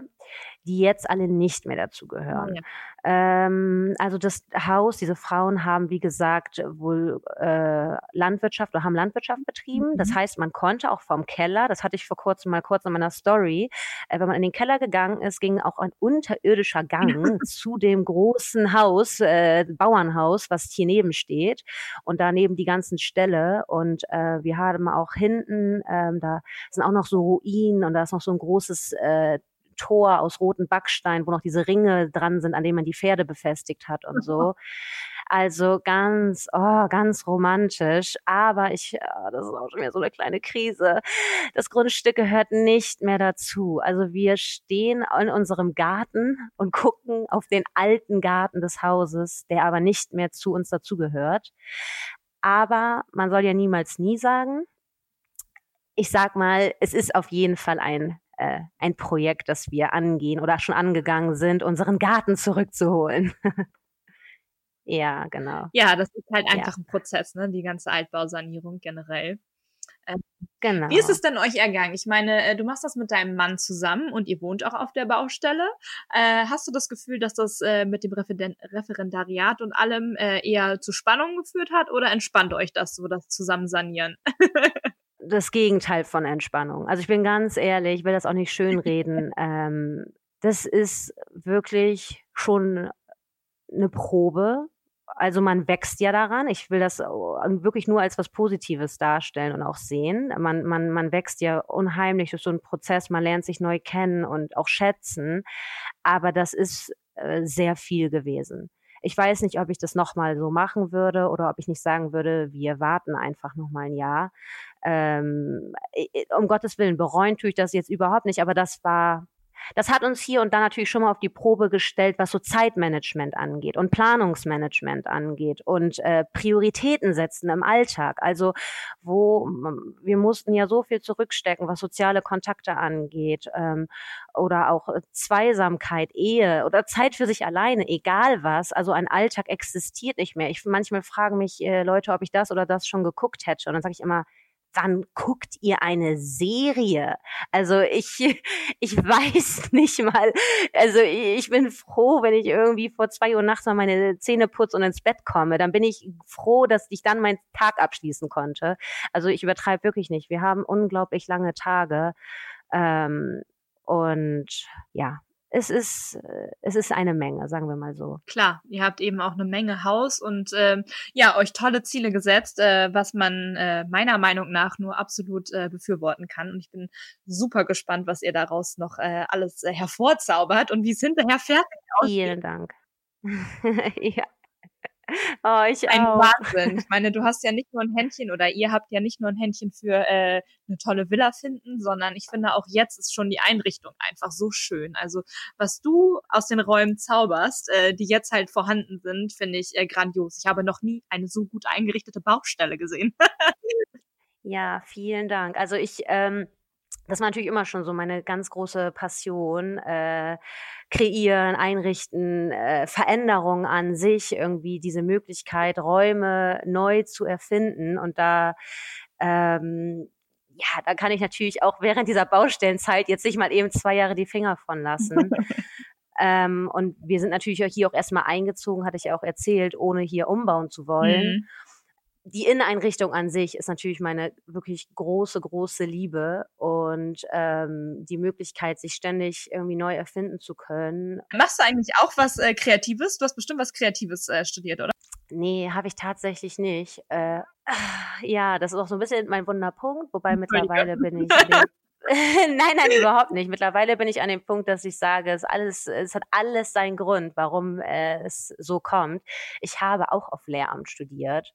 die jetzt alle nicht mehr dazu gehören. Ja. Ähm, also das Haus, diese Frauen haben, wie gesagt, wohl äh, Landwirtschaft oder haben Landwirtschaft betrieben. Mhm. Das heißt, man konnte auch vom Keller, das hatte ich vor kurzem mal kurz in meiner Story, äh, wenn man in den Keller gegangen ist, ging auch ein unterirdischer Gang zu dem großen Haus, äh, Bauernhaus, was hier neben steht und daneben die ganzen Ställe und äh, wir haben auch hinten, ähm, da sind auch noch so Ruinen und da ist noch so ein großes äh, Tor aus roten Backstein, wo noch diese Ringe dran sind, an denen man die Pferde befestigt hat und so. Also ganz, oh, ganz romantisch. Aber ich, oh, das ist auch schon wieder so eine kleine Krise. Das Grundstück gehört nicht mehr dazu. Also wir stehen in unserem Garten und gucken auf den alten Garten des Hauses, der aber nicht mehr zu uns dazugehört. Aber man soll ja niemals nie sagen. Ich sag mal, es ist auf jeden Fall ein äh, ein Projekt, das wir angehen oder schon angegangen sind, unseren Garten zurückzuholen. Ja, genau. Ja, das ist halt einfach ja. ein Prozess, ne? Die ganze Altbausanierung generell. Ähm, genau. Wie ist es denn euch ergangen? Ich meine, äh, du machst das mit deinem Mann zusammen und ihr wohnt auch auf der Baustelle. Äh, hast du das Gefühl, dass das äh, mit dem Referendariat und allem äh, eher zu Spannungen geführt hat oder entspannt euch das so, das Zusammensanieren? das Gegenteil von Entspannung. Also ich bin ganz ehrlich, ich will das auch nicht schönreden. ähm, das ist wirklich schon eine Probe. Also man wächst ja daran. Ich will das wirklich nur als was Positives darstellen und auch sehen. Man, man, man wächst ja unheimlich durch so einen Prozess. Man lernt sich neu kennen und auch schätzen. Aber das ist äh, sehr viel gewesen. Ich weiß nicht, ob ich das nochmal so machen würde oder ob ich nicht sagen würde, wir warten einfach nochmal ein Jahr. Ähm, um Gottes Willen, bereuen tue ich das jetzt überhaupt nicht, aber das war das hat uns hier und da natürlich schon mal auf die Probe gestellt, was so Zeitmanagement angeht und Planungsmanagement angeht und äh, Prioritäten setzen im Alltag. Also wo wir mussten ja so viel zurückstecken, was soziale Kontakte angeht ähm, oder auch Zweisamkeit, Ehe oder Zeit für sich alleine, egal was. Also ein Alltag existiert nicht mehr. Ich manchmal fragen mich äh, Leute, ob ich das oder das schon geguckt hätte und dann sage ich immer, wann guckt ihr eine Serie? Also ich, ich weiß nicht mal, also ich bin froh, wenn ich irgendwie vor zwei Uhr nachts mal meine Zähne putze und ins Bett komme. Dann bin ich froh, dass ich dann meinen Tag abschließen konnte. Also ich übertreibe wirklich nicht. Wir haben unglaublich lange Tage. Ähm, und ja, es ist, äh, es ist eine Menge, sagen wir mal so. Klar, ihr habt eben auch eine Menge Haus und ähm, ja, euch tolle Ziele gesetzt, äh, was man äh, meiner Meinung nach nur absolut äh, befürworten kann. Und ich bin super gespannt, was ihr daraus noch äh, alles äh, hervorzaubert und wie es hinterher fertig aussieht. Vielen Dank. ja. Oh, ich ein auch. Wahnsinn. Ich meine, du hast ja nicht nur ein Händchen oder ihr habt ja nicht nur ein Händchen für äh, eine tolle Villa finden, sondern ich finde auch jetzt ist schon die Einrichtung einfach so schön. Also was du aus den Räumen zauberst, äh, die jetzt halt vorhanden sind, finde ich äh, grandios. Ich habe noch nie eine so gut eingerichtete Baustelle gesehen. ja, vielen Dank. Also ich ähm, das war natürlich immer schon so meine ganz große Passion. Äh, kreieren, einrichten, äh, Veränderungen an sich, irgendwie diese Möglichkeit, Räume neu zu erfinden. Und da ähm, ja, da kann ich natürlich auch während dieser Baustellenzeit jetzt nicht mal eben zwei Jahre die Finger von lassen. ähm, und wir sind natürlich hier auch erstmal eingezogen, hatte ich ja auch erzählt, ohne hier umbauen zu wollen. Mhm die Inneneinrichtung an sich ist natürlich meine wirklich große, große Liebe und ähm, die Möglichkeit, sich ständig irgendwie neu erfinden zu können. Machst du eigentlich auch was äh, Kreatives? Du hast bestimmt was Kreatives äh, studiert, oder? Nee, habe ich tatsächlich nicht. Äh, ja, das ist auch so ein bisschen mein Wunderpunkt, wobei mittlerweile bin ich nein, nein, überhaupt nicht. Mittlerweile bin ich an dem Punkt, dass ich sage, es, alles, es hat alles seinen Grund, warum äh, es so kommt. Ich habe auch auf Lehramt studiert.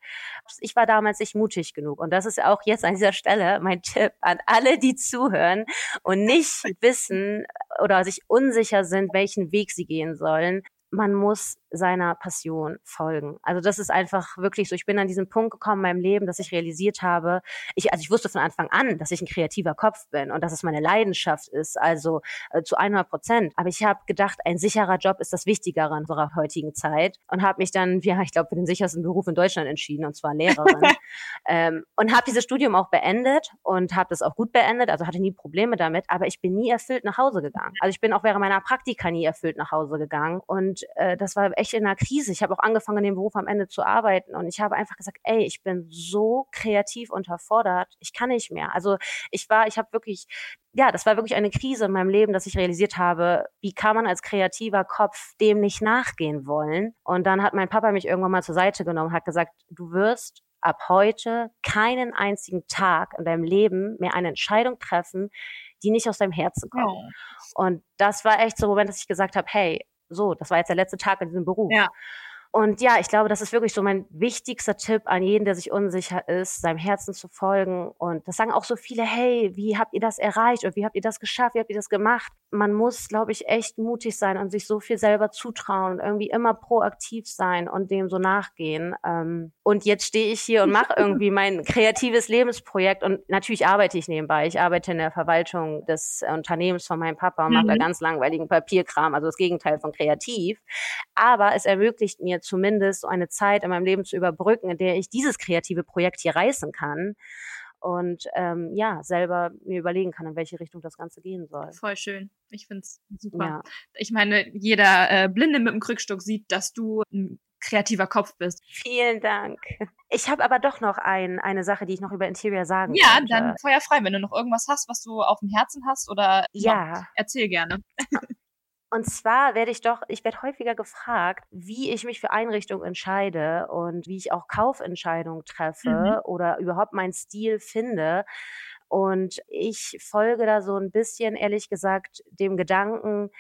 Ich war damals nicht mutig genug. Und das ist auch jetzt an dieser Stelle mein Tipp an alle, die zuhören und nicht wissen oder sich unsicher sind, welchen Weg sie gehen sollen man muss seiner Passion folgen. Also das ist einfach wirklich so. Ich bin an diesen Punkt gekommen in meinem Leben, dass ich realisiert habe, ich, also ich wusste von Anfang an, dass ich ein kreativer Kopf bin und dass es meine Leidenschaft ist, also äh, zu 100 Prozent. Aber ich habe gedacht, ein sicherer Job ist das Wichtigere in unserer heutigen Zeit und habe mich dann, ja, ich glaube, für den sichersten Beruf in Deutschland entschieden und zwar Lehrerin. ähm, und habe dieses Studium auch beendet und habe das auch gut beendet, also hatte nie Probleme damit, aber ich bin nie erfüllt nach Hause gegangen. Also ich bin auch während meiner Praktika nie erfüllt nach Hause gegangen und äh, das war echt in einer Krise. Ich habe auch angefangen, in dem Beruf am Ende zu arbeiten und ich habe einfach gesagt, ey, ich bin so kreativ unterfordert, ich kann nicht mehr. Also ich war, ich habe wirklich, ja, das war wirklich eine Krise in meinem Leben, dass ich realisiert habe, wie kann man als kreativer Kopf dem nicht nachgehen wollen? Und dann hat mein Papa mich irgendwann mal zur Seite genommen, hat gesagt, du wirst ab heute keinen einzigen Tag in deinem Leben mehr eine Entscheidung treffen, die nicht aus deinem Herzen kommt. Ja. Und das war echt so ein Moment, dass ich gesagt habe, hey, so, das war jetzt der letzte Tag in diesem Beruf. Ja. Und ja, ich glaube, das ist wirklich so mein wichtigster Tipp an jeden, der sich unsicher ist, seinem Herzen zu folgen. Und das sagen auch so viele, hey, wie habt ihr das erreicht oder wie habt ihr das geschafft, wie habt ihr das gemacht? Man muss, glaube ich, echt mutig sein und sich so viel selber zutrauen und irgendwie immer proaktiv sein und dem so nachgehen. Ähm, und jetzt stehe ich hier und mache irgendwie mein kreatives Lebensprojekt und natürlich arbeite ich nebenbei. Ich arbeite in der Verwaltung des Unternehmens von meinem Papa und mache da mhm. ganz langweiligen Papierkram, also das Gegenteil von kreativ. Aber es ermöglicht mir zumindest so eine Zeit in meinem Leben zu überbrücken, in der ich dieses kreative Projekt hier reißen kann und ähm, ja, selber mir überlegen kann, in welche Richtung das Ganze gehen soll. Voll schön. Ich finde es super. Ja. Ich meine, jeder äh, Blinde mit dem Krückstock sieht, dass du ein kreativer Kopf bist. Vielen Dank. Ich habe aber doch noch ein, eine Sache, die ich noch über Interior sagen Ja, könnte. dann feuer frei, wenn du noch irgendwas hast, was du auf dem Herzen hast oder ja, erzähl gerne. Und zwar werde ich doch, ich werde häufiger gefragt, wie ich mich für Einrichtungen entscheide und wie ich auch Kaufentscheidungen treffe mhm. oder überhaupt meinen Stil finde. Und ich folge da so ein bisschen, ehrlich gesagt, dem Gedanken,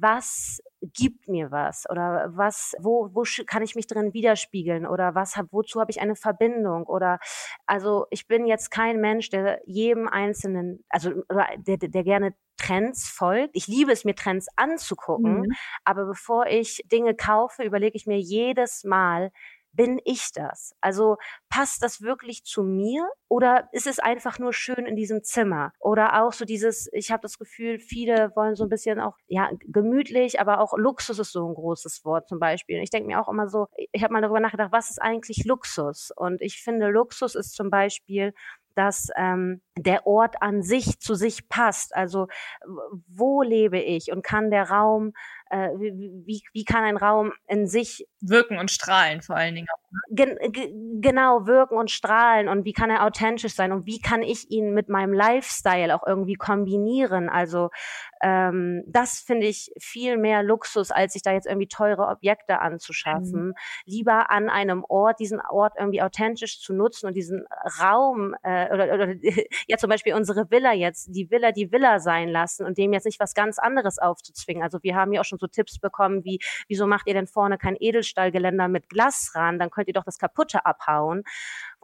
was gibt mir was oder was, wo, wo kann ich mich drin widerspiegeln oder was hab, wozu habe ich eine Verbindung oder also ich bin jetzt kein Mensch, der jedem einzelnen, also der, der gerne Trends folgt. Ich liebe es, mir Trends anzugucken, mhm. aber bevor ich Dinge kaufe, überlege ich mir jedes Mal, bin ich das? Also passt das wirklich zu mir oder ist es einfach nur schön in diesem Zimmer? Oder auch so dieses, ich habe das Gefühl, viele wollen so ein bisschen auch, ja, gemütlich, aber auch Luxus ist so ein großes Wort zum Beispiel. Und ich denke mir auch immer so, ich habe mal darüber nachgedacht, was ist eigentlich Luxus? Und ich finde, Luxus ist zum Beispiel dass ähm, der Ort an sich zu sich passt. Also wo lebe ich und kann der Raum äh, wie, wie kann ein Raum in sich wirken und strahlen vor allen Dingen. Gen genau, wirken und strahlen und wie kann er authentisch sein und wie kann ich ihn mit meinem Lifestyle auch irgendwie kombinieren. Also ähm, das finde ich viel mehr Luxus, als sich da jetzt irgendwie teure Objekte anzuschaffen. Mhm. Lieber an einem Ort, diesen Ort irgendwie authentisch zu nutzen und diesen Raum äh, oder, oder ja zum Beispiel unsere Villa jetzt, die Villa die Villa sein lassen und dem jetzt nicht was ganz anderes aufzuzwingen. Also wir haben ja auch schon so Tipps bekommen wie, wieso macht ihr denn vorne kein Edelstahlgeländer mit Glasrahmen? Dann könnt ihr doch das Kaputte abhauen.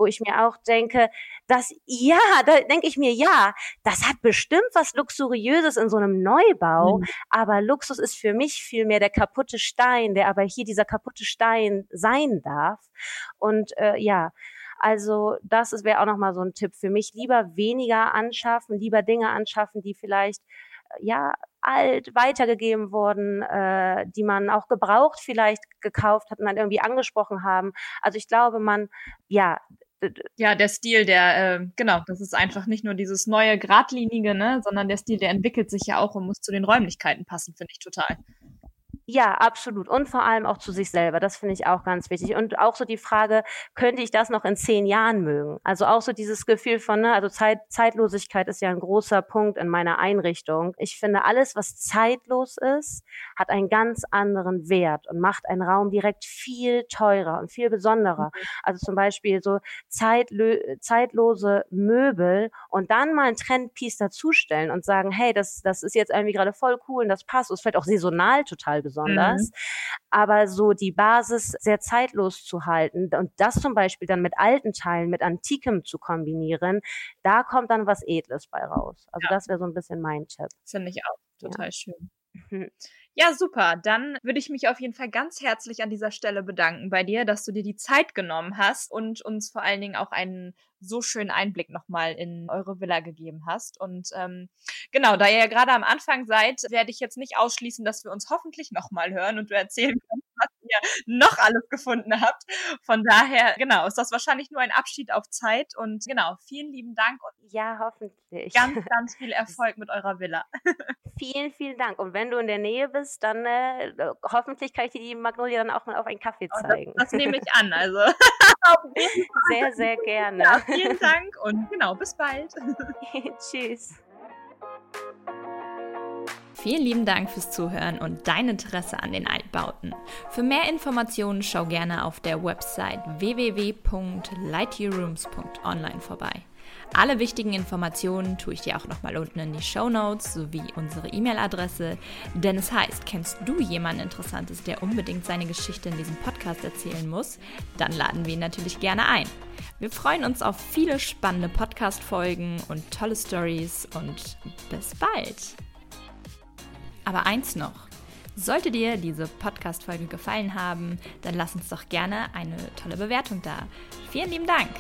Wo ich mir auch denke, dass, ja, da denke ich mir, ja, das hat bestimmt was Luxuriöses in so einem Neubau, mhm. aber Luxus ist für mich vielmehr der kaputte Stein, der aber hier dieser kaputte Stein sein darf. Und äh, ja, also das wäre auch nochmal so ein Tipp für mich. Lieber weniger anschaffen, lieber Dinge anschaffen, die vielleicht ja alt weitergegeben wurden, äh, die man auch gebraucht vielleicht gekauft hat und dann irgendwie angesprochen haben. Also ich glaube, man, ja, ja, der Stil, der, äh, genau, das ist einfach nicht nur dieses neue Gradlinige, ne, sondern der Stil, der entwickelt sich ja auch und muss zu den Räumlichkeiten passen, finde ich total. Ja, absolut. Und vor allem auch zu sich selber. Das finde ich auch ganz wichtig. Und auch so die Frage, könnte ich das noch in zehn Jahren mögen? Also auch so dieses Gefühl von, ne, also Zeit, Zeitlosigkeit ist ja ein großer Punkt in meiner Einrichtung. Ich finde, alles, was zeitlos ist, hat einen ganz anderen Wert und macht einen Raum direkt viel teurer und viel besonderer. Mhm. Also zum Beispiel so zeitlö zeitlose Möbel und dann mal ein Trendpiece dazustellen und sagen, hey, das, das ist jetzt irgendwie gerade voll cool und das passt. Und es vielleicht auch saisonal total besonders besonders. Mhm. Aber so die Basis sehr zeitlos zu halten und das zum Beispiel dann mit alten Teilen, mit Antikem zu kombinieren, da kommt dann was Edles bei raus. Also ja. das wäre so ein bisschen mein Tipp. Finde ich auch total ja. schön. Mhm. Ja, super. Dann würde ich mich auf jeden Fall ganz herzlich an dieser Stelle bedanken bei dir, dass du dir die Zeit genommen hast und uns vor allen Dingen auch einen so schönen Einblick nochmal in eure Villa gegeben hast. Und ähm, genau, da ihr ja gerade am Anfang seid, werde ich jetzt nicht ausschließen, dass wir uns hoffentlich nochmal hören und du erzählen kannst, ihr noch alles gefunden habt. Von daher, genau, ist das wahrscheinlich nur ein Abschied auf Zeit. Und genau, vielen lieben Dank und ja, hoffentlich. Ganz, ganz viel Erfolg mit eurer Villa. vielen, vielen Dank. Und wenn du in der Nähe bist, dann äh, hoffentlich kann ich dir die Magnolie dann auch mal auf einen Kaffee zeigen. Oh, das, das nehme ich an, also. sehr, sehr gerne. Ja, vielen Dank und genau, bis bald. Tschüss. Vielen lieben Dank fürs Zuhören und dein Interesse an den Altbauten. Für mehr Informationen schau gerne auf der Website www.lightyearrooms.online vorbei. Alle wichtigen Informationen tue ich dir auch nochmal unten in die Show Notes sowie unsere E-Mail-Adresse. Denn es heißt, kennst du jemanden Interessantes, der unbedingt seine Geschichte in diesem Podcast erzählen muss? Dann laden wir ihn natürlich gerne ein. Wir freuen uns auf viele spannende Podcast-Folgen und tolle Stories und bis bald. Aber eins noch. Sollte dir diese Podcast-Folge gefallen haben, dann lass uns doch gerne eine tolle Bewertung da. Vielen lieben Dank!